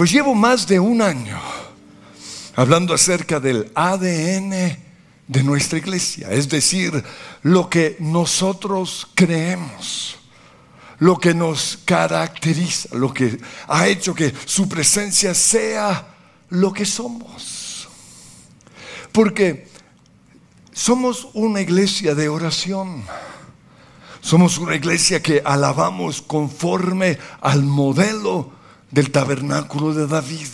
Pues llevo más de un año hablando acerca del ADN de nuestra iglesia, es decir, lo que nosotros creemos, lo que nos caracteriza, lo que ha hecho que su presencia sea lo que somos. Porque somos una iglesia de oración. Somos una iglesia que alabamos conforme al modelo del tabernáculo de David.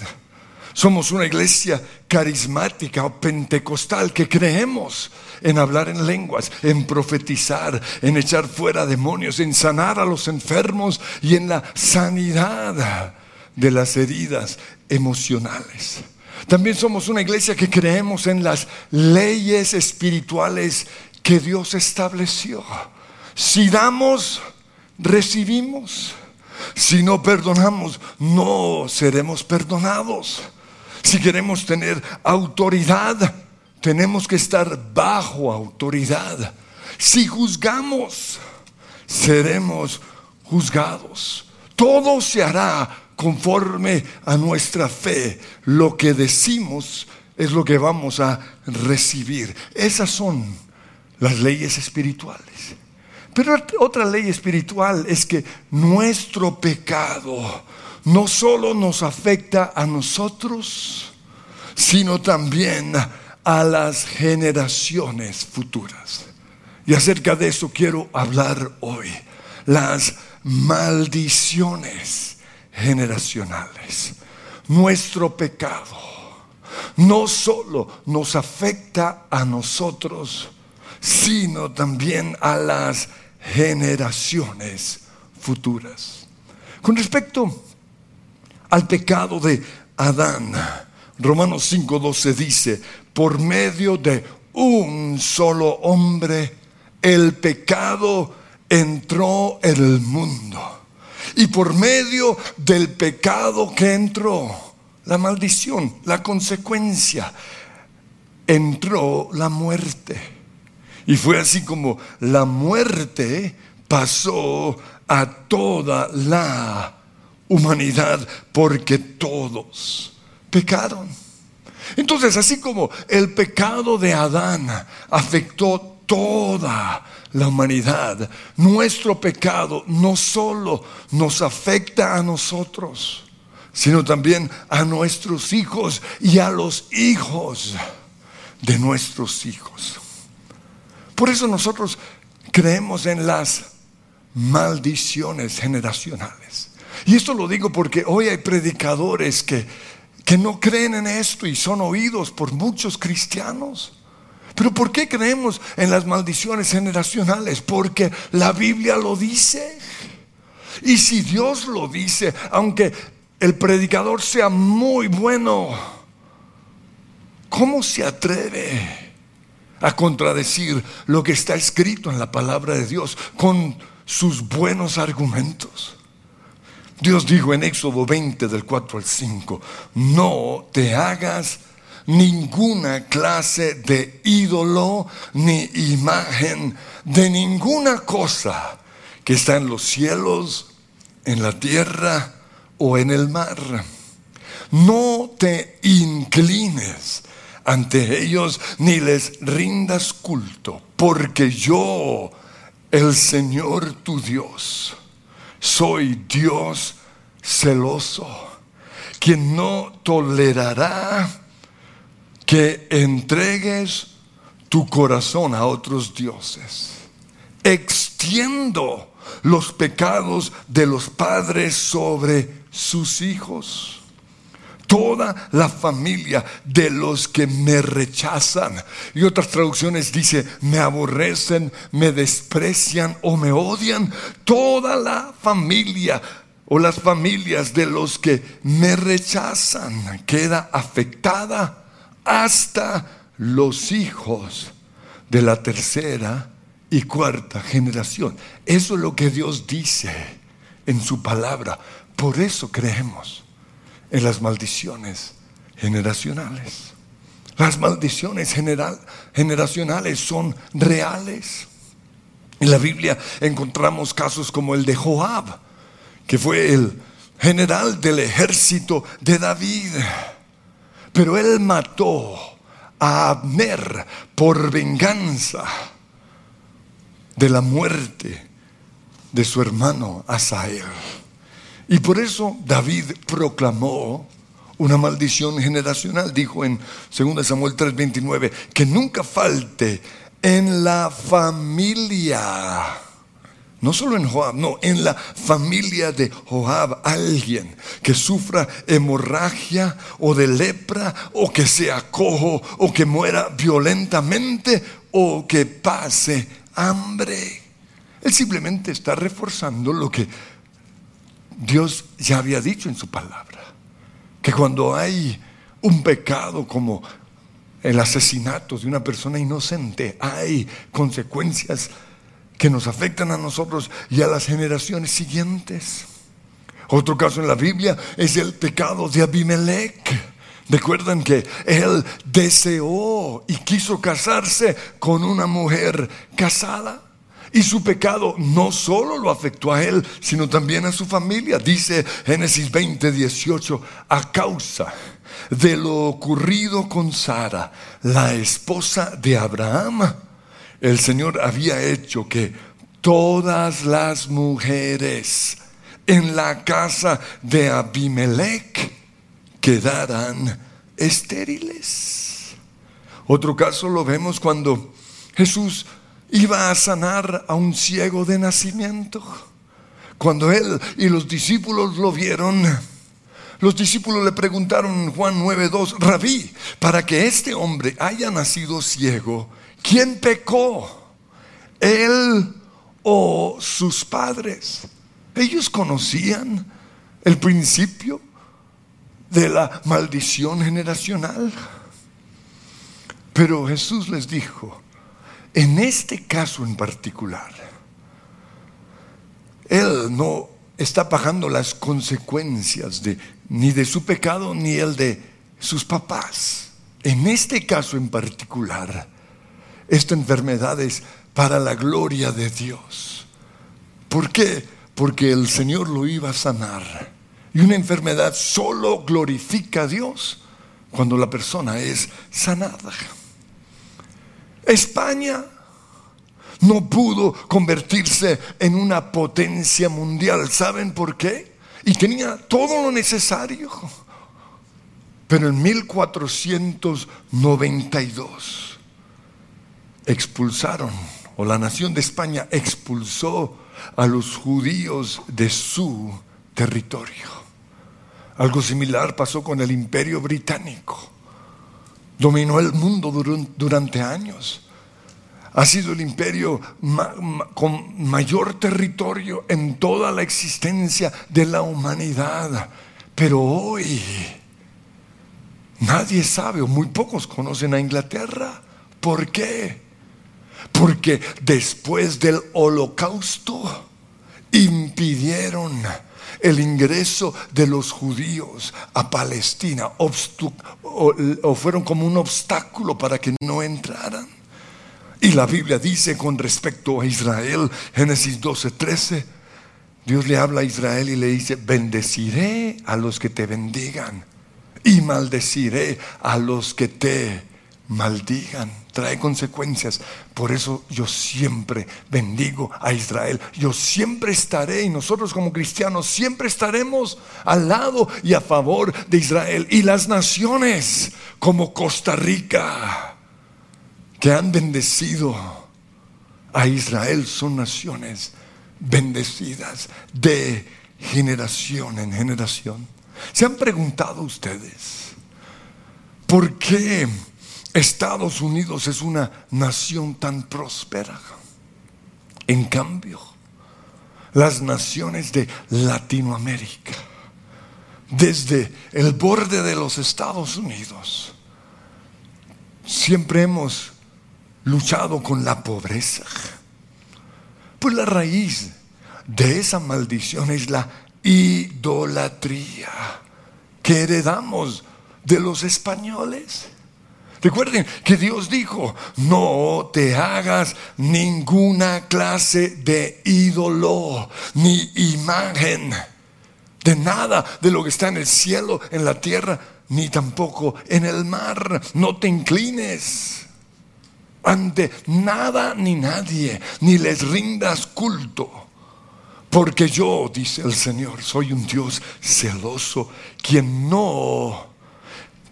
Somos una iglesia carismática o pentecostal que creemos en hablar en lenguas, en profetizar, en echar fuera demonios, en sanar a los enfermos y en la sanidad de las heridas emocionales. También somos una iglesia que creemos en las leyes espirituales que Dios estableció. Si damos, recibimos. Si no perdonamos, no seremos perdonados. Si queremos tener autoridad, tenemos que estar bajo autoridad. Si juzgamos, seremos juzgados. Todo se hará conforme a nuestra fe. Lo que decimos es lo que vamos a recibir. Esas son las leyes espirituales. Pero otra ley espiritual es que nuestro pecado no solo nos afecta a nosotros, sino también a las generaciones futuras. Y acerca de eso quiero hablar hoy. Las maldiciones generacionales. Nuestro pecado no solo nos afecta a nosotros, sino también a las generaciones futuras. Con respecto al pecado de Adán, Romanos 5:12 dice, por medio de un solo hombre, el pecado entró en el mundo. Y por medio del pecado que entró, la maldición, la consecuencia, entró la muerte. Y fue así como la muerte pasó a toda la humanidad porque todos pecaron. Entonces, así como el pecado de Adán afectó toda la humanidad, nuestro pecado no solo nos afecta a nosotros, sino también a nuestros hijos y a los hijos de nuestros hijos. Por eso nosotros creemos en las maldiciones generacionales. Y esto lo digo porque hoy hay predicadores que, que no creen en esto y son oídos por muchos cristianos. Pero ¿por qué creemos en las maldiciones generacionales? Porque la Biblia lo dice. Y si Dios lo dice, aunque el predicador sea muy bueno, ¿cómo se atreve? A contradecir lo que está escrito en la palabra de Dios con sus buenos argumentos. Dios dijo en Éxodo 20 del 4 al 5, no te hagas ninguna clase de ídolo ni imagen de ninguna cosa que está en los cielos, en la tierra o en el mar. No te inclines ante ellos ni les rindas culto, porque yo, el Señor tu Dios, soy Dios celoso, quien no tolerará que entregues tu corazón a otros dioses. Extiendo los pecados de los padres sobre sus hijos toda la familia de los que me rechazan. Y otras traducciones dice, me aborrecen, me desprecian o me odian. Toda la familia o las familias de los que me rechazan queda afectada hasta los hijos de la tercera y cuarta generación. Eso es lo que Dios dice en su palabra. Por eso creemos en las maldiciones generacionales. Las maldiciones generacionales son reales. En la Biblia encontramos casos como el de Joab, que fue el general del ejército de David. Pero él mató a Abner por venganza de la muerte de su hermano Asael. Y por eso David proclamó una maldición generacional. Dijo en 2 Samuel 3:29 que nunca falte en la familia. No solo en Joab, no, en la familia de Joab alguien que sufra hemorragia o de lepra o que sea cojo o que muera violentamente o que pase hambre. Él simplemente está reforzando lo que Dios ya había dicho en su palabra. Que cuando hay un pecado como el asesinato de una persona inocente, hay consecuencias que nos afectan a nosotros y a las generaciones siguientes. Otro caso en la Biblia es el pecado de Abimelech. Recuerdan que él deseó y quiso casarse con una mujer casada. Y su pecado no solo lo afectó a él, sino también a su familia. Dice Génesis 20, 18, a causa de lo ocurrido con Sara, la esposa de Abraham, el Señor había hecho que todas las mujeres en la casa de Abimelech quedaran estériles. Otro caso lo vemos cuando Jesús iba a sanar a un ciego de nacimiento. Cuando él y los discípulos lo vieron, los discípulos le preguntaron Juan 9:2, Rabí, para que este hombre haya nacido ciego, ¿quién pecó? ¿Él o sus padres? Ellos conocían el principio de la maldición generacional. Pero Jesús les dijo, en este caso en particular, Él no está pagando las consecuencias de, ni de su pecado ni el de sus papás. En este caso en particular, esta enfermedad es para la gloria de Dios. ¿Por qué? Porque el Señor lo iba a sanar. Y una enfermedad solo glorifica a Dios cuando la persona es sanada. España no pudo convertirse en una potencia mundial. ¿Saben por qué? Y tenía todo lo necesario. Pero en 1492 expulsaron, o la nación de España expulsó a los judíos de su territorio. Algo similar pasó con el imperio británico. Dominó el mundo durante años. Ha sido el imperio con mayor territorio en toda la existencia de la humanidad. Pero hoy nadie sabe o muy pocos conocen a Inglaterra. ¿Por qué? Porque después del holocausto impidieron el ingreso de los judíos a Palestina o, fueron como un obstáculo para que no entraran. Y la Biblia dice con respecto a Israel, Génesis 12, 13, Dios le habla a Israel y le dice, bendeciré a los que te bendigan y maldeciré a los que te maldigan trae consecuencias. Por eso yo siempre bendigo a Israel. Yo siempre estaré y nosotros como cristianos siempre estaremos al lado y a favor de Israel. Y las naciones como Costa Rica que han bendecido a Israel son naciones bendecidas de generación en generación. ¿Se han preguntado ustedes por qué? Estados Unidos es una nación tan próspera. En cambio, las naciones de Latinoamérica, desde el borde de los Estados Unidos, siempre hemos luchado con la pobreza. Pues la raíz de esa maldición es la idolatría que heredamos de los españoles. Recuerden que Dios dijo, no te hagas ninguna clase de ídolo ni imagen de nada de lo que está en el cielo, en la tierra, ni tampoco en el mar. No te inclines ante nada ni nadie, ni les rindas culto. Porque yo, dice el Señor, soy un Dios celoso, quien no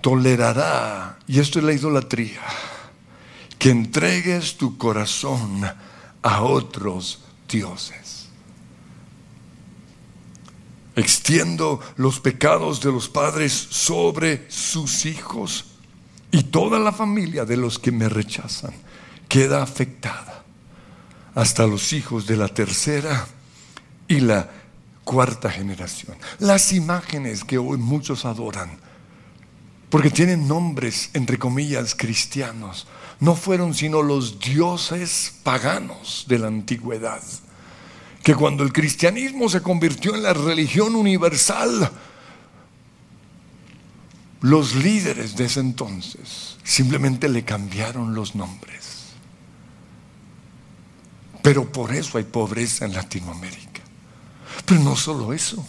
tolerará, y esto es la idolatría, que entregues tu corazón a otros dioses. Extiendo los pecados de los padres sobre sus hijos y toda la familia de los que me rechazan queda afectada, hasta los hijos de la tercera y la cuarta generación. Las imágenes que hoy muchos adoran porque tienen nombres, entre comillas, cristianos. No fueron sino los dioses paganos de la antigüedad, que cuando el cristianismo se convirtió en la religión universal, los líderes de ese entonces simplemente le cambiaron los nombres. Pero por eso hay pobreza en Latinoamérica. Pero no solo eso.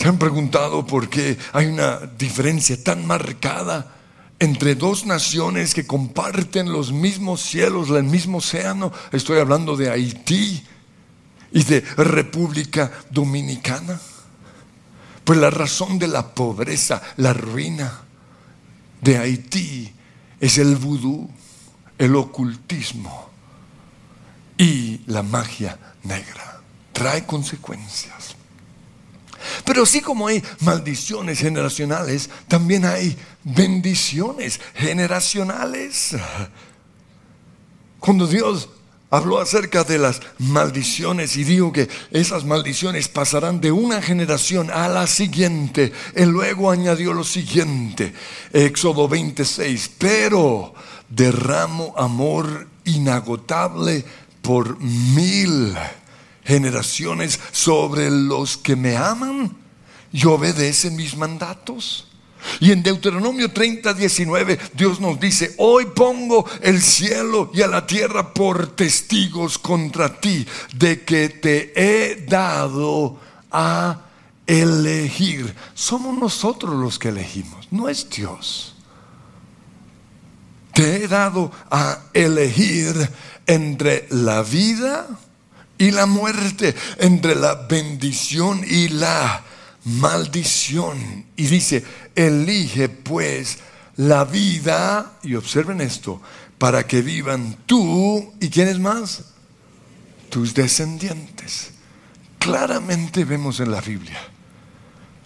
¿Se han preguntado por qué hay una diferencia tan marcada entre dos naciones que comparten los mismos cielos, el mismo océano? Estoy hablando de Haití y de República Dominicana. Pues la razón de la pobreza, la ruina de Haití es el vudú, el ocultismo y la magia negra. Trae consecuencias. Pero así como hay maldiciones generacionales, también hay bendiciones generacionales. Cuando Dios habló acerca de las maldiciones y dijo que esas maldiciones pasarán de una generación a la siguiente. Él luego añadió lo siguiente, Éxodo 26, pero derramo amor inagotable por mil generaciones sobre los que me aman y obedecen mis mandatos. Y en Deuteronomio 30, 19, Dios nos dice, hoy pongo el cielo y a la tierra por testigos contra ti de que te he dado a elegir. Somos nosotros los que elegimos, no es Dios. Te he dado a elegir entre la vida y la muerte, entre la bendición y la maldición. Y dice, elige pues la vida, y observen esto, para que vivan tú y quiénes más, tus descendientes. Claramente vemos en la Biblia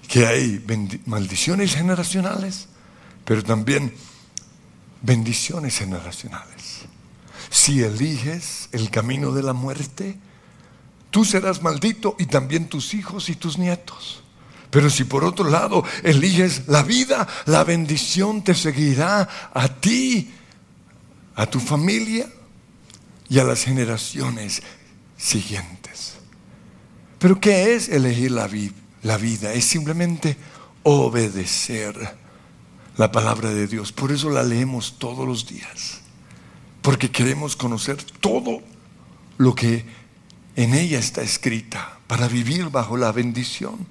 que hay maldiciones generacionales, pero también bendiciones generacionales. Si eliges el camino de la muerte, tú serás maldito y también tus hijos y tus nietos. Pero si por otro lado eliges la vida, la bendición te seguirá a ti, a tu familia y a las generaciones siguientes. Pero ¿qué es elegir la, la vida? Es simplemente obedecer la palabra de Dios. Por eso la leemos todos los días. Porque queremos conocer todo lo que en ella está escrita para vivir bajo la bendición.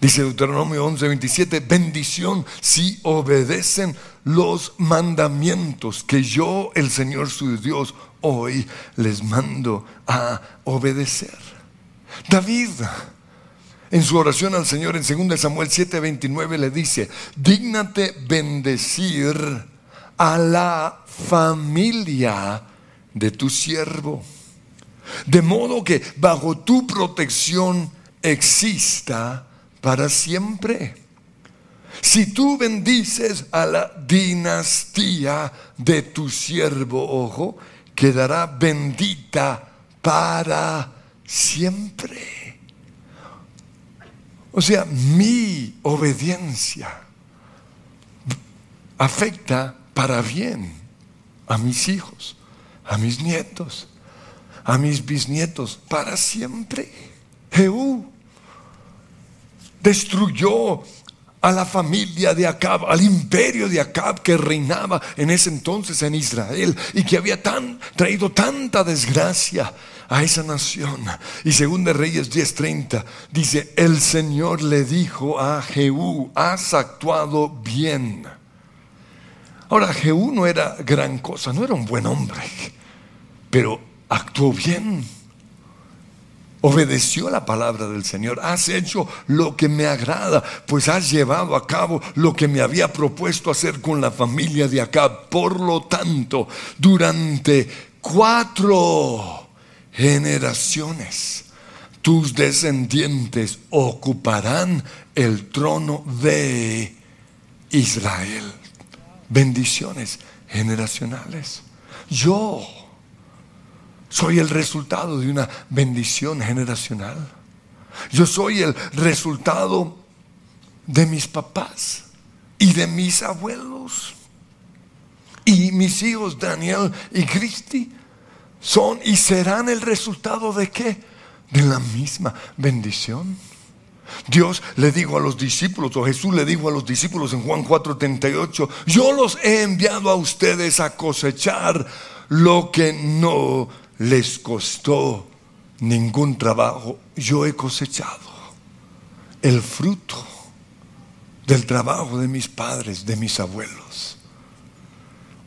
Dice Deuteronomio 11, 27, bendición si obedecen los mandamientos que yo, el Señor su Dios, hoy les mando a obedecer. David, en su oración al Señor en 2 Samuel 7, 29, le dice, dígnate bendecir a la familia de tu siervo de modo que bajo tu protección exista para siempre. Si tú bendices a la dinastía de tu siervo, ojo, quedará bendita para siempre. O sea, mi obediencia afecta para bien a mis hijos, a mis nietos, a mis bisnietos para siempre. Jehú destruyó a la familia de Acab, al imperio de Acab que reinaba en ese entonces en Israel y que había traído tanta desgracia a esa nación. Y según de Reyes 10:30 dice, el Señor le dijo a Jehú, has actuado bien. Ahora, Jehú no era gran cosa, no era un buen hombre, pero actuó bien. Obedeció la palabra del Señor. Has hecho lo que me agrada, pues has llevado a cabo lo que me había propuesto hacer con la familia de acá. Por lo tanto, durante cuatro generaciones, tus descendientes ocuparán el trono de Israel. Bendiciones generacionales. Yo soy el resultado de una bendición generacional. Yo soy el resultado de mis papás y de mis abuelos. Y mis hijos Daniel y Cristi son y serán el resultado de qué? De la misma bendición. Dios le dijo a los discípulos, o Jesús le dijo a los discípulos en Juan 4:38, yo los he enviado a ustedes a cosechar lo que no les costó ningún trabajo. Yo he cosechado el fruto del trabajo de mis padres, de mis abuelos.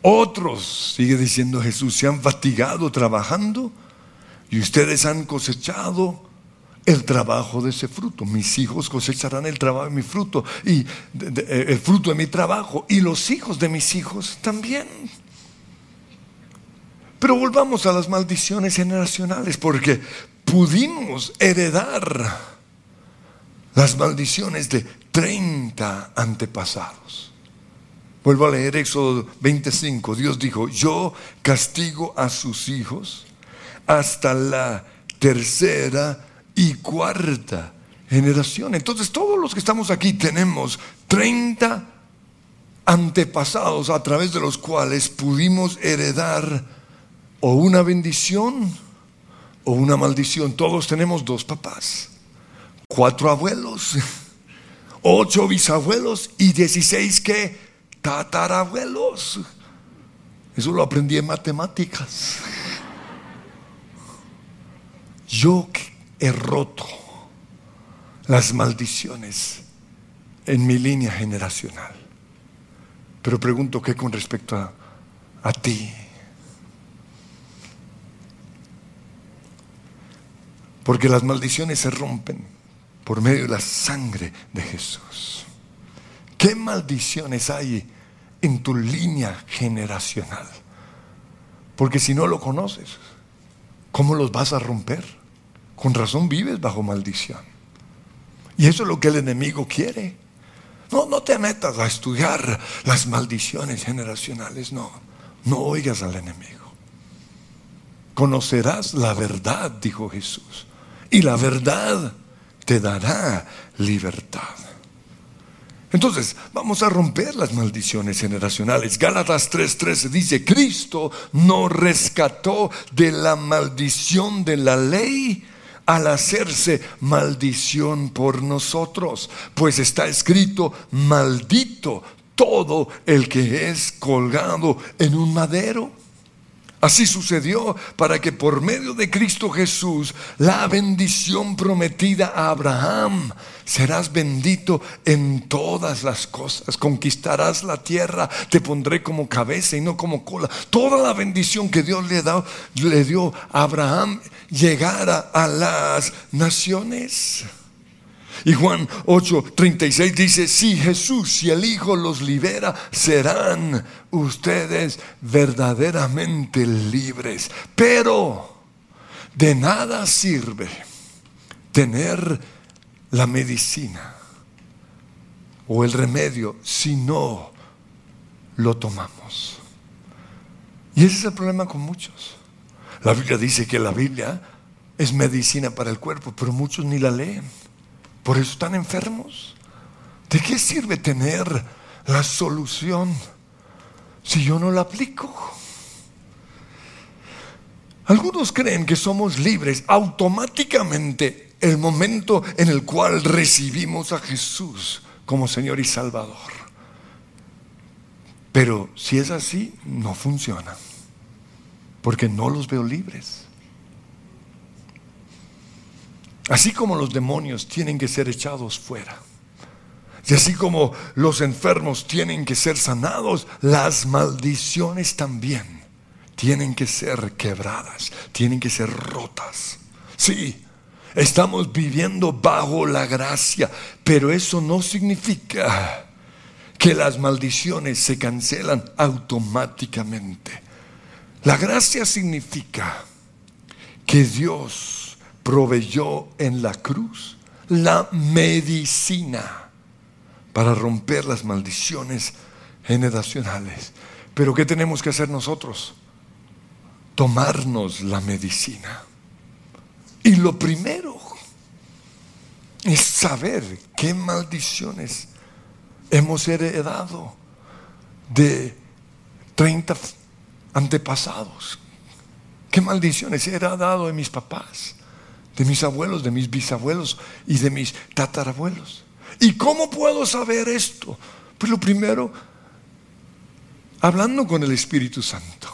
Otros, sigue diciendo Jesús, se han fatigado trabajando y ustedes han cosechado el trabajo de ese fruto. Mis hijos cosecharán el trabajo de mi fruto y el fruto de mi trabajo y los hijos de mis hijos también. Pero volvamos a las maldiciones generacionales porque pudimos heredar las maldiciones de 30 antepasados. Vuelvo a leer Éxodo 25. Dios dijo, yo castigo a sus hijos hasta la tercera y cuarta generación. Entonces todos los que estamos aquí tenemos 30 antepasados a través de los cuales pudimos heredar o una bendición o una maldición. Todos tenemos dos papás, cuatro abuelos, ocho bisabuelos y dieciséis que tatarabuelos. Eso lo aprendí en matemáticas. Yo he roto las maldiciones en mi línea generacional. Pero pregunto qué con respecto a, a ti. Porque las maldiciones se rompen por medio de la sangre de Jesús. ¿Qué maldiciones hay en tu línea generacional? Porque si no lo conoces, ¿cómo los vas a romper? Con razón vives bajo maldición. Y eso es lo que el enemigo quiere. No, no te metas a estudiar las maldiciones generacionales, no. No oigas al enemigo. Conocerás la verdad, dijo Jesús y la verdad te dará libertad. Entonces, vamos a romper las maldiciones generacionales. Gálatas 3:13 dice, Cristo nos rescató de la maldición de la ley al hacerse maldición por nosotros, pues está escrito, maldito todo el que es colgado en un madero. Así sucedió para que por medio de Cristo Jesús la bendición prometida a Abraham, serás bendito en todas las cosas, conquistarás la tierra, te pondré como cabeza y no como cola. Toda la bendición que Dios le, le dio a Abraham llegara a las naciones. Y Juan 8:36 dice, si Jesús, si el Hijo los libera, serán ustedes verdaderamente libres. Pero de nada sirve tener la medicina o el remedio si no lo tomamos. Y ese es el problema con muchos. La Biblia dice que la Biblia es medicina para el cuerpo, pero muchos ni la leen. Por eso están enfermos. ¿De qué sirve tener la solución si yo no la aplico? Algunos creen que somos libres automáticamente el momento en el cual recibimos a Jesús como Señor y Salvador. Pero si es así, no funciona, porque no los veo libres. Así como los demonios tienen que ser echados fuera. Y así como los enfermos tienen que ser sanados, las maldiciones también tienen que ser quebradas, tienen que ser rotas. Sí, estamos viviendo bajo la gracia, pero eso no significa que las maldiciones se cancelan automáticamente. La gracia significa que Dios proveyó en la cruz la medicina para romper las maldiciones generacionales. Pero ¿qué tenemos que hacer nosotros? Tomarnos la medicina. Y lo primero es saber qué maldiciones hemos heredado de 30 antepasados. ¿Qué maldiciones he heredado de mis papás, de mis abuelos, de mis bisabuelos y de mis tatarabuelos? ¿Y cómo puedo saber esto? Pues lo primero, hablando con el Espíritu Santo.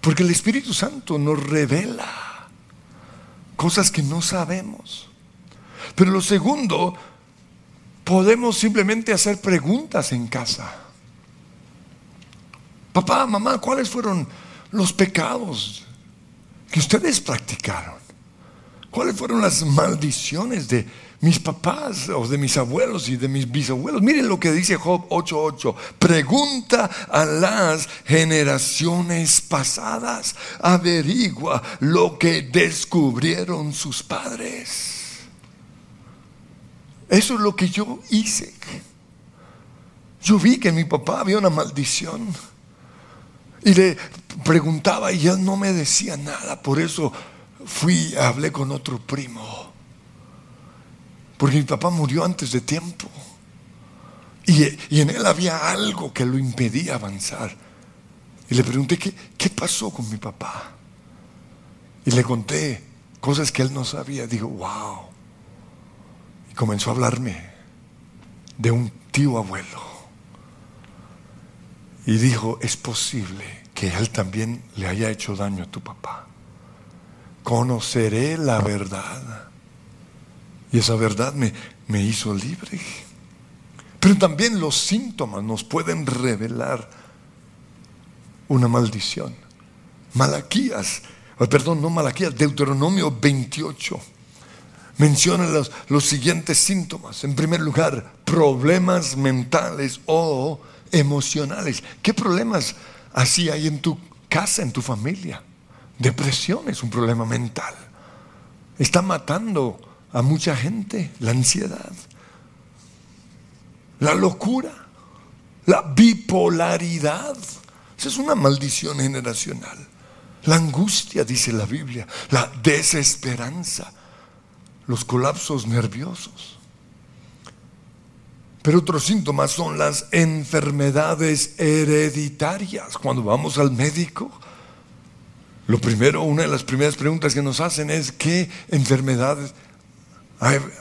Porque el Espíritu Santo nos revela cosas que no sabemos. Pero lo segundo, podemos simplemente hacer preguntas en casa. Papá, mamá, ¿cuáles fueron los pecados que ustedes practicaron? ¿Cuáles fueron las maldiciones de mis papás o de mis abuelos y de mis bisabuelos. Miren lo que dice Job 8:8. Pregunta a las generaciones pasadas. Averigua lo que descubrieron sus padres. Eso es lo que yo hice. Yo vi que mi papá había una maldición. Y le preguntaba y él no me decía nada. Por eso fui, hablé con otro primo porque mi papá murió antes de tiempo. Y, en él había algo que lo impedía avanzar. Y le pregunté, ¿qué, ¿qué pasó con mi papá? Y le conté cosas que él no sabía. Dijo, wow. Y comenzó a hablarme de un tío abuelo. Y dijo, es posible que él también le haya hecho daño a tu papá. Conoceré la verdad y esa verdad me, me hizo libre. Pero también los síntomas nos pueden revelar una maldición. Malaquías, perdón, no Malaquías, Deuteronomio 28 menciona los, los siguientes síntomas. En primer lugar, problemas mentales o emocionales. ¿Qué problemas así hay en tu casa, en tu familia? Depresión es un problema mental. Está matando a mucha gente la ansiedad, la locura, la bipolaridad. Esa es una maldición generacional. La angustia, dice la Biblia, la desesperanza, los colapsos nerviosos. Pero otros síntomas son las enfermedades hereditarias. Cuando vamos al médico, lo primero, una de las primeras preguntas que nos hacen es qué enfermedades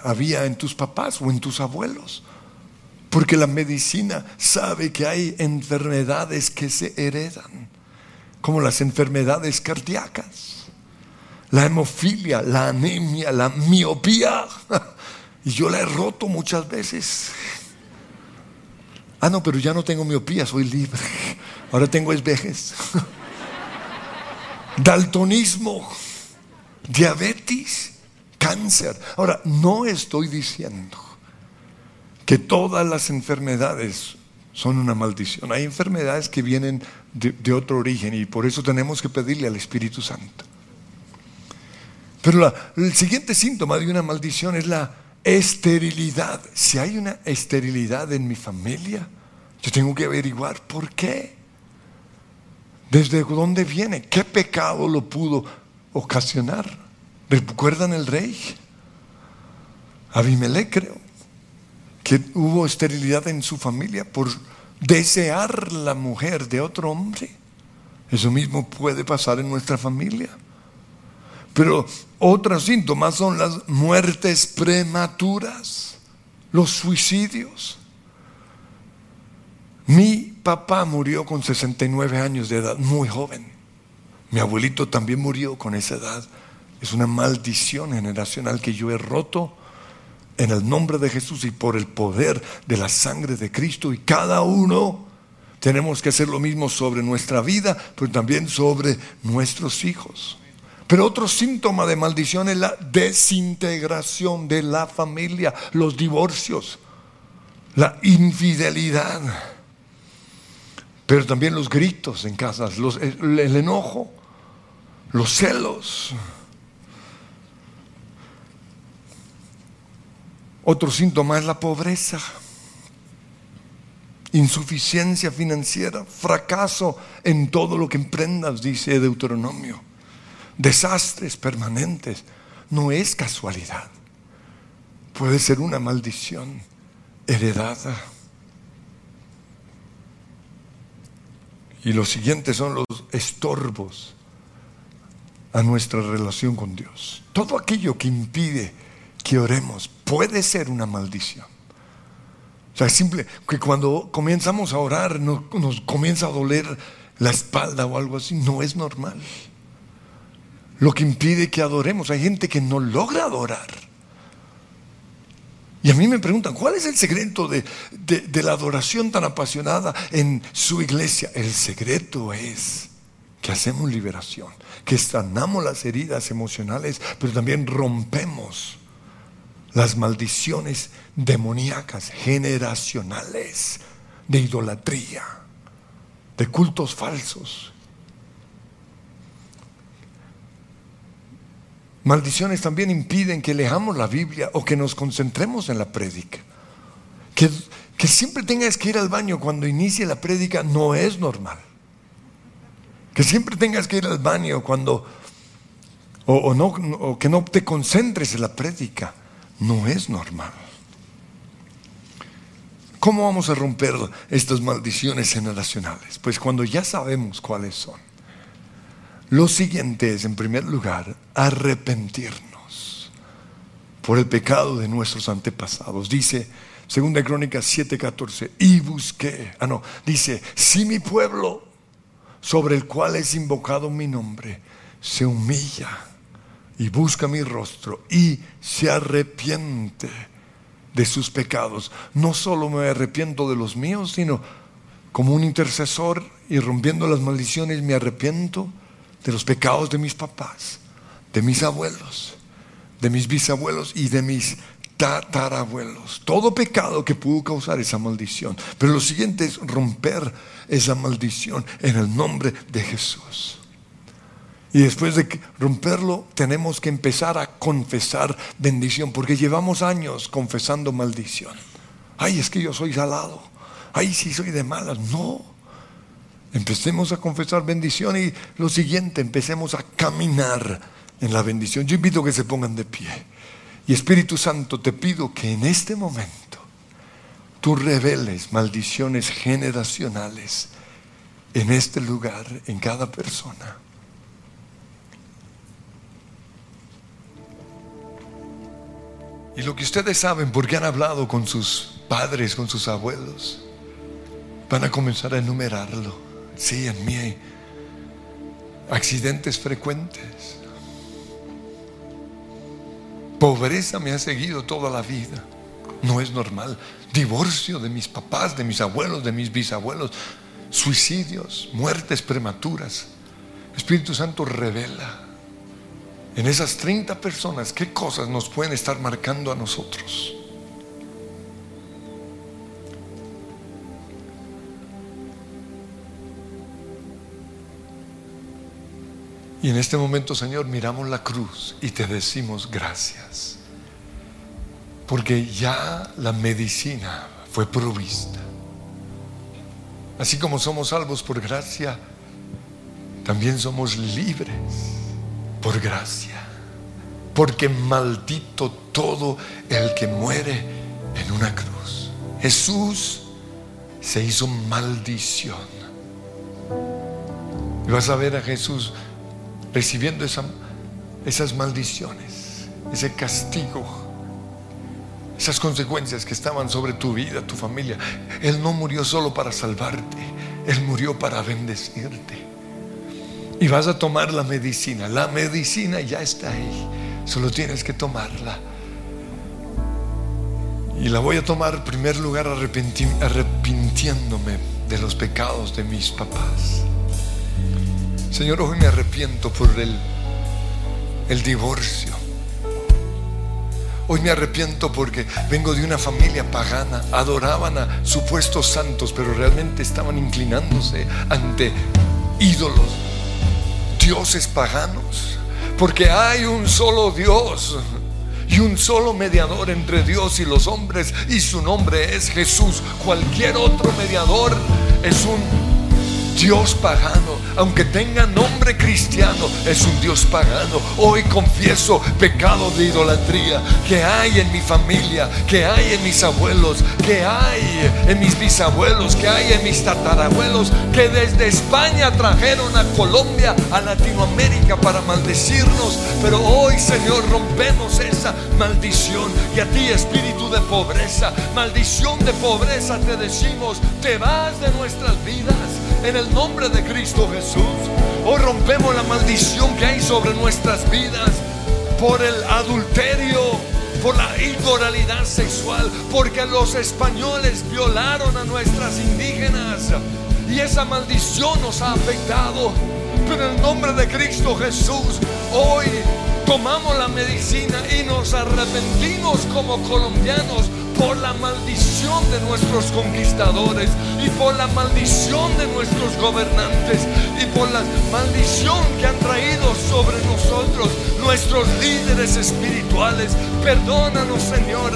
había en tus papás o en tus abuelos. Porque la medicina sabe que hay enfermedades que se heredan, como las enfermedades cardíacas, la hemofilia, la anemia, la miopía. Y yo la he roto muchas veces. Ah, no, pero ya no tengo miopía, soy libre. Ahora tengo esvejes. Daltonismo, diabetes cáncer. Ahora, no estoy diciendo que todas las enfermedades son una maldición. Hay enfermedades que vienen de, otro origen y por eso tenemos que pedirle al Espíritu Santo. Pero el siguiente síntoma de una maldición es la esterilidad. Si hay una esterilidad en mi familia, yo tengo que averiguar por qué. ¿Desde dónde viene? ¿Qué pecado lo pudo ocasionar? ¿Recuerdan el rey? Abimelech creo, que hubo esterilidad en su familia por desear la mujer de otro hombre. Eso mismo puede pasar en nuestra familia. Pero otros síntomas son las muertes prematuras, los suicidios. Mi papá murió con 69 años de edad, muy joven. Mi abuelito también murió con esa edad Es una maldición generacional que yo he roto en el nombre de Jesús y por el poder de la sangre de Cristo. Y cada uno tenemos que hacer lo mismo sobre nuestra vida, pero también sobre nuestros hijos. Pero otro síntoma de maldición es la desintegración de la familia, los divorcios, la infidelidad, pero también los gritos en casas, el, el enojo, los celos. Otro síntoma es la pobreza, insuficiencia financiera, fracaso en todo lo que emprendas, dice Deuteronomio desastres permanentes. No es casualidad. Puede ser una maldición heredada. Y los siguientes son los estorbos a nuestra relación con Dios. Todo aquello que impide que oremos puede ser una maldición. O sea, es simple que cuando comenzamos a orar nos, nos comienza a doler la espalda o algo así, no es normal lo que impide que adoremos. Hay gente que no logra adorar. Y a mí me preguntan, ¿cuál es el secreto de, la adoración tan apasionada en su iglesia? El secreto es que hacemos liberación, que sanamos las heridas emocionales, pero también rompemos las maldiciones demoníacas, generacionales, de idolatría, de cultos falsos, Maldiciones también impiden que leamos la Biblia o que nos concentremos en la prédica. Que, que siempre tengas que ir al baño cuando inicie la prédica no es normal. Que siempre tengas que ir al baño cuando, o, no, o que no te concentres en la prédica, no es normal. ¿Cómo vamos a romper estas maldiciones generacionales? Pues cuando ya sabemos cuáles son. Lo siguiente es, en primer lugar, arrepentirnos por el pecado de nuestros antepasados. Dice, segunda crónica 7:14, y busqué, ah no, dice, si mi pueblo sobre el cual es invocado mi nombre se humilla y busca mi rostro y se arrepiente de sus pecados, no solo me arrepiento de los míos, sino como un intercesor y rompiendo las maldiciones me arrepiento de los pecados de mis papás, de mis abuelos, de mis bisabuelos y de mis tatarabuelos. Todo pecado que pudo causar esa maldición. Pero lo siguiente es romper esa maldición en el nombre de Jesús. Y después de romperlo, tenemos que empezar a confesar bendición, porque llevamos años confesando maldición. Ay, es que yo soy salado. Ay, sí soy de malas. No. Empecemos a confesar bendición y lo siguiente, empecemos a caminar en la bendición. Yo invito que se pongan de pie. Y Espíritu Santo, te pido que en este momento tú reveles maldiciones generacionales en este lugar, en cada persona. Y lo que ustedes saben, porque han hablado con sus padres, con sus abuelos, van a comenzar a enumerarlo. Sí, en mí hay accidentes frecuentes. Pobreza me ha seguido toda la vida. No es normal. Divorcio de mis papás, de mis abuelos, de mis bisabuelos. Suicidios, muertes prematuras. Espíritu Santo revela en esas 30 personas qué cosas nos pueden estar marcando a nosotros. Y en este momento, Señor, miramos la cruz y te decimos gracias. Porque ya la medicina fue provista. Así como somos salvos por gracia, también somos libres por gracia. Porque maldito todo el que muere en una cruz. Jesús se hizo maldición. Y vas a ver a Jesús recibiendo esas maldiciones, ese castigo, esas consecuencias que estaban sobre tu vida, tu familia. Él no murió solo para salvarte, Él murió para bendecirte. Y vas a tomar la medicina. La medicina ya está ahí. Solo tienes que tomarla. Y la voy a tomar en primer lugar arrepintiéndome de los pecados de mis papás. Señor, hoy me arrepiento por el, el divorcio. Hoy me arrepiento porque vengo de una familia pagana, adoraban a supuestos santos, pero realmente estaban inclinándose ante ídolos, dioses paganos, porque hay un solo Dios y un solo mediador entre Dios y los hombres y su nombre es Jesús. Cualquier otro mediador es un Dios pagano, aunque tenga nombre cristiano, es un Dios pagano. Hoy confieso pecado de idolatría que hay en mi familia, que hay en mis abuelos, que hay en mis bisabuelos, que hay en mis tatarabuelos, que desde España trajeron a Colombia, a Latinoamérica para maldecirnos. Pero hoy, Señor, rompemos esa maldición. Y a ti, espíritu de pobreza, maldición de pobreza, te decimos, te vas de nuestras vidas en el nombre de Cristo Jesús. Hoy rompemos la maldición que hay sobre nuestras vidas por el adulterio, por la inmoralidad sexual, porque los españoles violaron a nuestras indígenas y esa maldición nos ha afectado. Pero en el nombre de Cristo Jesús, hoy tomamos la medicina y nos arrepentimos como colombianos por la maldición de nuestros conquistadores y por la maldición de nuestros gobernantes y por la maldición que han traído sobre nosotros nuestros líderes espirituales. Perdónanos, Señor,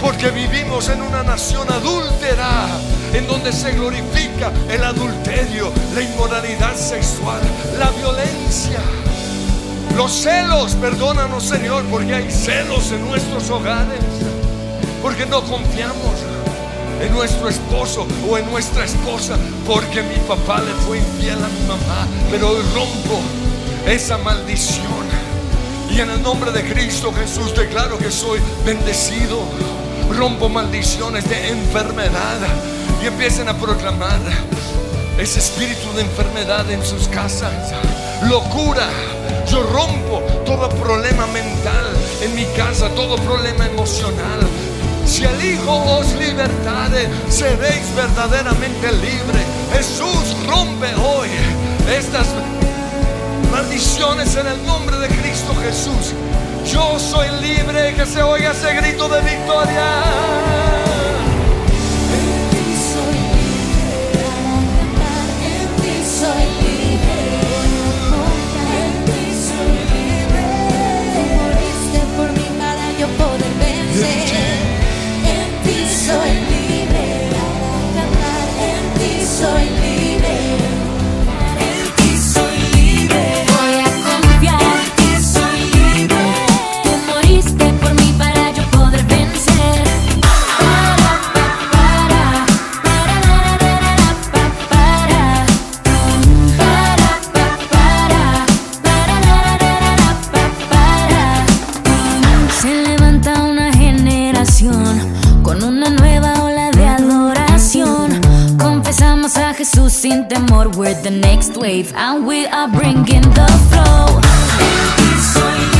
porque vivimos en una nación adúltera, en donde se glorifica el adulterio, la inmoralidad sexual, la violencia. Los celos, perdónanos Señor, porque hay celos en nuestros hogares porque no confiamos en nuestro esposo o en nuestra esposa, porque mi papá le fue infiel a mi mamá, pero rompo esa maldición. Y en el nombre de Cristo Jesús declaro que soy bendecido. Rompo maldiciones de enfermedad y empiecen a proclamar ese espíritu de enfermedad en sus casas. Locura. Yo rompo todo problema mental en mi casa, todo problema emocional, si el Hijo os libertare, seréis verdaderamente libre. Jesús rompe hoy estas maldiciones en el nombre de Cristo Jesús. Yo soy libre, que se oiga ese grito de victoria. we're the next wave and we are bringing the flow. Si